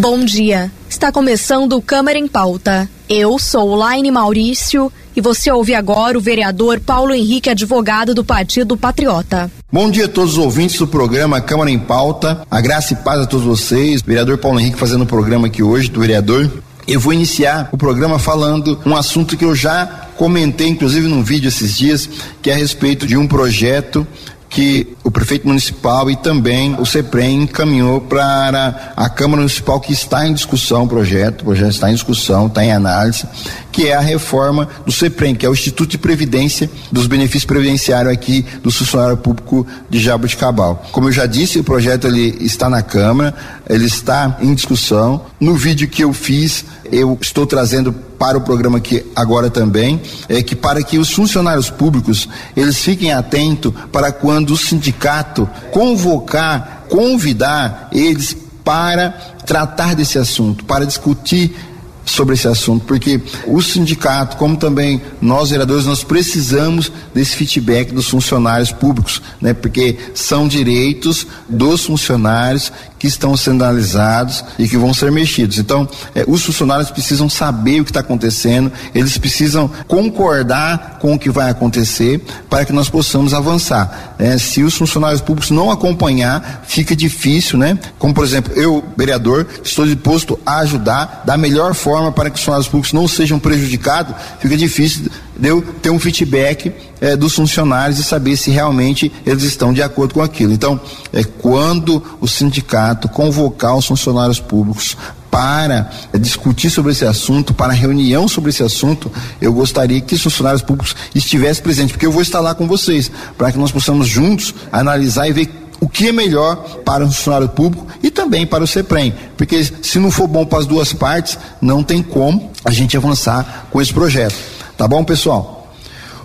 Bom dia. Está começando o Câmara em Pauta. Eu sou Laine Maurício e você ouve agora o vereador Paulo Henrique, advogado do Partido Patriota. Bom dia a todos os ouvintes do programa Câmara em Pauta. A graça e paz a todos vocês. Vereador Paulo Henrique fazendo o programa aqui hoje do vereador. Eu vou iniciar o programa falando um assunto que eu já comentei, inclusive num vídeo esses dias, que é a respeito de um projeto que o prefeito municipal e também o CEPREM encaminhou para a Câmara Municipal que está em discussão o projeto, o projeto está em discussão, está em análise, que é a reforma do CEPREM, que é o Instituto de Previdência dos benefícios previdenciários aqui do funcionário público de Jaboticabal. Como eu já disse, o projeto ele está na Câmara, ele está em discussão. No vídeo que eu fiz, eu estou trazendo para o programa aqui agora também, é que para que os funcionários públicos eles fiquem atentos para quando o sindicato convocar, convidar eles para tratar desse assunto, para discutir sobre esse assunto, porque o sindicato, como também nós vereadores, nós precisamos desse feedback dos funcionários públicos, né? Porque são direitos dos funcionários que estão sendo analisados e que vão ser mexidos. Então, eh, os funcionários precisam saber o que está acontecendo, eles precisam concordar com o que vai acontecer para que nós possamos avançar. Né? Se os funcionários públicos não acompanhar, fica difícil, né? Como por exemplo, eu, vereador, estou disposto a ajudar da melhor forma para que os funcionários públicos não sejam prejudicados, fica difícil de eu ter um feedback eh, dos funcionários e saber se realmente eles estão de acordo com aquilo. Então, é quando o sindicato convocar os funcionários públicos para eh, discutir sobre esse assunto, para reunião sobre esse assunto, eu gostaria que os funcionários públicos estivessem presentes, porque eu vou estar lá com vocês, para que nós possamos juntos analisar e ver o que é melhor para o funcionário público e também para o CEPREM, porque se não for bom para as duas partes, não tem como a gente avançar com esse projeto. Tá bom, pessoal?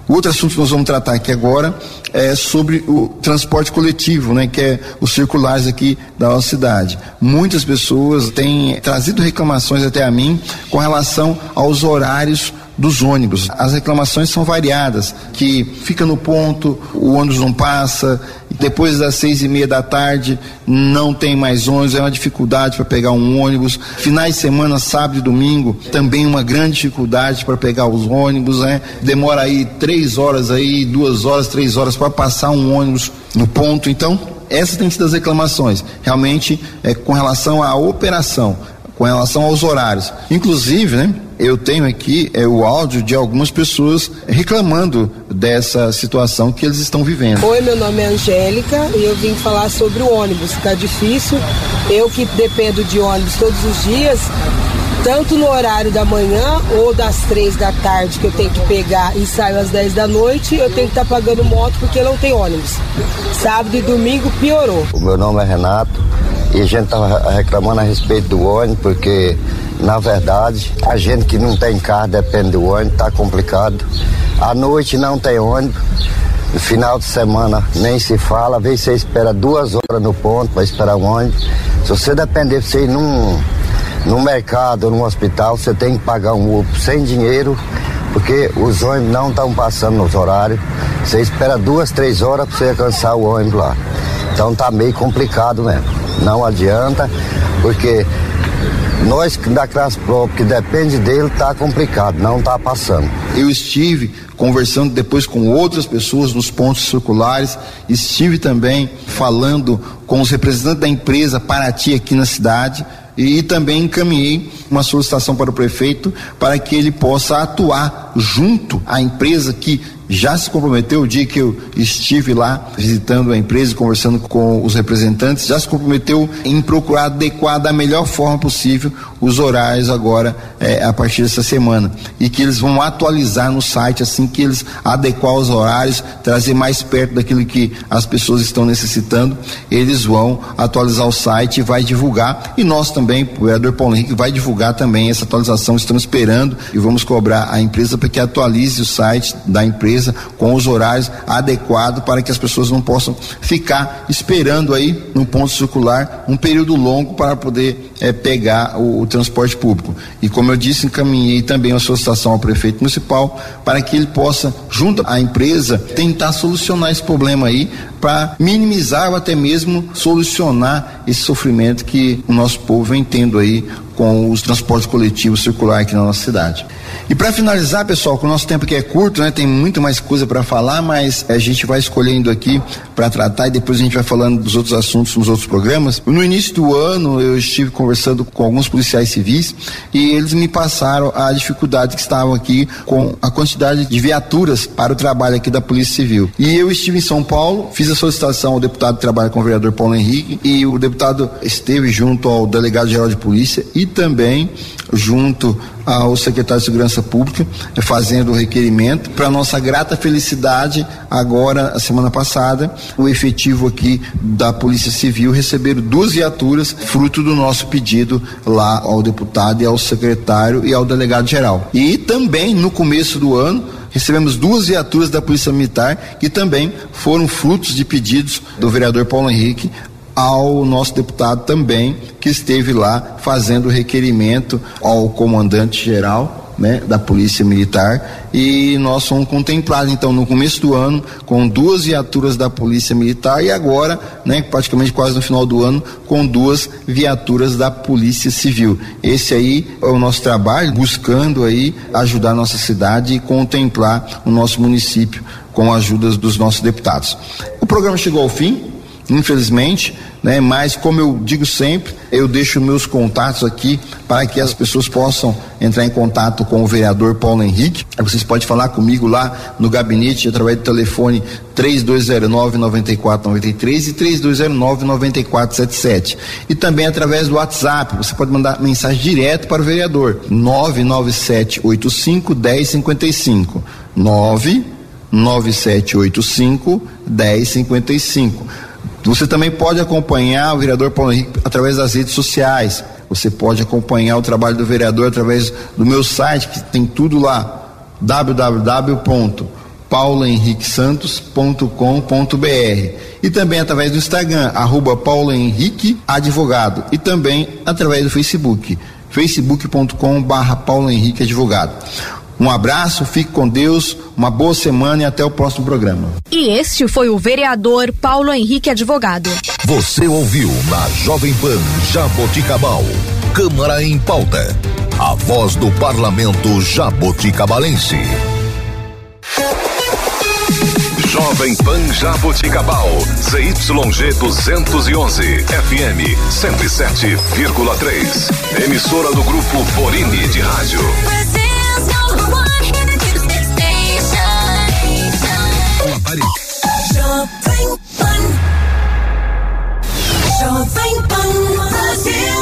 Outro assunto que nós vamos tratar aqui agora é sobre o transporte coletivo, né, que é os circulares aqui da nossa cidade. Muitas pessoas têm trazido reclamações até a mim com relação aos horários dos ônibus. As reclamações são variadas, que fica no ponto, o ônibus não passa, depois das seis e meia da tarde não tem mais ônibus, é uma dificuldade para pegar um ônibus. Finais de semana, sábado e domingo, também uma grande dificuldade para pegar os ônibus, né? Demora aí três horas aí, duas horas, três horas para passar um ônibus no ponto. Então, essas têm sido as reclamações, realmente é com relação à operação, com relação aos horários. Inclusive, né? eu tenho aqui é, o áudio de algumas pessoas reclamando dessa situação que eles estão vivendo. Oi, meu nome é Angélica e eu vim falar sobre o ônibus. Está difícil. Eu que dependo de ônibus todos os dias, tanto no horário da manhã ou das três da tarde que eu tenho que pegar e saio às 10 da noite, eu tenho que estar tá pagando moto porque não tem ônibus. Sábado e domingo piorou. O meu nome é Renato e a gente estava reclamando a respeito do ônibus porque na verdade, a gente que não tem carro depende do ônibus, tá complicado. À noite não tem ônibus. No final de semana nem se fala, às vezes você espera duas horas no ponto para esperar um ônibus. Se você depender de você ir num, num mercado num hospital, você tem que pagar um Uber sem dinheiro, porque os ônibus não estão passando nos horários. Você espera duas, três horas para você alcançar o ônibus lá. Então tá meio complicado mesmo. Não adianta, porque nós da classe própria, que depende dele, tá complicado, não tá passando. Eu estive conversando depois com outras pessoas nos pontos circulares, estive também falando com os representantes da empresa Paraty aqui na cidade e também encaminhei uma solicitação para o prefeito para que ele possa atuar junto à empresa que já se comprometeu o dia que eu estive lá visitando a empresa e conversando com os representantes, já se comprometeu em procurar adequar da melhor forma possível os horários agora é, a partir dessa semana e que eles vão atualizar no site assim que eles adequar os horários, trazer mais perto daquilo que as pessoas estão necessitando, eles vão atualizar o site e vai divulgar. E nós também, o vereador Paulo Henrique vai divulgar também essa atualização. Estamos esperando e vamos cobrar a empresa para que atualize o site da empresa com os horários adequados para que as pessoas não possam ficar esperando aí no ponto circular um período longo para poder é, pegar o, o, transporte público. E como eu disse, encaminhei também uma solicitação ao prefeito municipal para que ele possa, junto à empresa, tentar solucionar esse problema aí para minimizar ou até mesmo solucionar esse sofrimento que o nosso povo vem tendo aí com os transportes coletivos circular aqui na nossa cidade. E para finalizar, pessoal, com o nosso tempo que é curto, né, tem muito mais coisa para falar, mas a gente vai escolhendo aqui para tratar e depois a gente vai falando dos outros assuntos nos outros programas. No início do ano, eu estive conversando com alguns policiais civis e eles me passaram a dificuldade que estavam aqui com a quantidade de viaturas para o trabalho aqui da Polícia Civil. E eu estive em São Paulo, fiz a solicitação ao deputado que trabalha com o vereador Paulo Henrique e o deputado esteve junto ao delegado geral de polícia e também junto ao secretário de Segurança Pública, eh, fazendo o requerimento. Para nossa grata felicidade, agora, a semana passada, o efetivo aqui da Polícia Civil receberam duas viaturas, fruto do nosso pedido lá ao deputado e ao secretário e ao delegado geral. E também, no começo do ano, recebemos duas viaturas da Polícia Militar que também foram frutos de pedidos do vereador Paulo Henrique ao nosso deputado também, que esteve lá fazendo requerimento ao comandante geral. Né, da Polícia Militar e nós fomos contemplados então no começo do ano com duas viaturas da Polícia Militar e agora, né, praticamente quase no final do ano, com duas viaturas da Polícia Civil. Esse aí é o nosso trabalho, buscando aí ajudar a nossa cidade e contemplar o nosso município com a ajuda dos nossos deputados. O programa chegou ao fim, infelizmente, né? Mas como eu digo sempre, eu deixo meus contatos aqui para que as pessoas possam entrar em contato com o vereador Paulo Henrique. Vocês podem falar comigo lá no gabinete através do telefone 3209 9493 e 3209 9477. E também através do WhatsApp, você pode mandar mensagem direto para o vereador 99785 1055. 99785 1055 você também pode acompanhar o vereador Paulo Henrique através das redes sociais. Você pode acompanhar o trabalho do vereador através do meu site, que tem tudo lá, www.paulohenriquesantos.com.br e também através do Instagram, arroba Paulo Henrique Advogado e também através do Facebook, facebook.com barra Paulo Henrique Advogado. Um abraço, fique com Deus, uma boa semana e até o próximo programa. E este foi o vereador Paulo Henrique Advogado. Você ouviu na Jovem Pan Jaboticabal. Câmara em pauta. A voz do parlamento jaboticabalense. Jovem Pan Jaboticabal. ZYG 211. FM 107,3. Emissora do grupo Borini de Rádio. Banh Banh Trà Banh Banh Brazil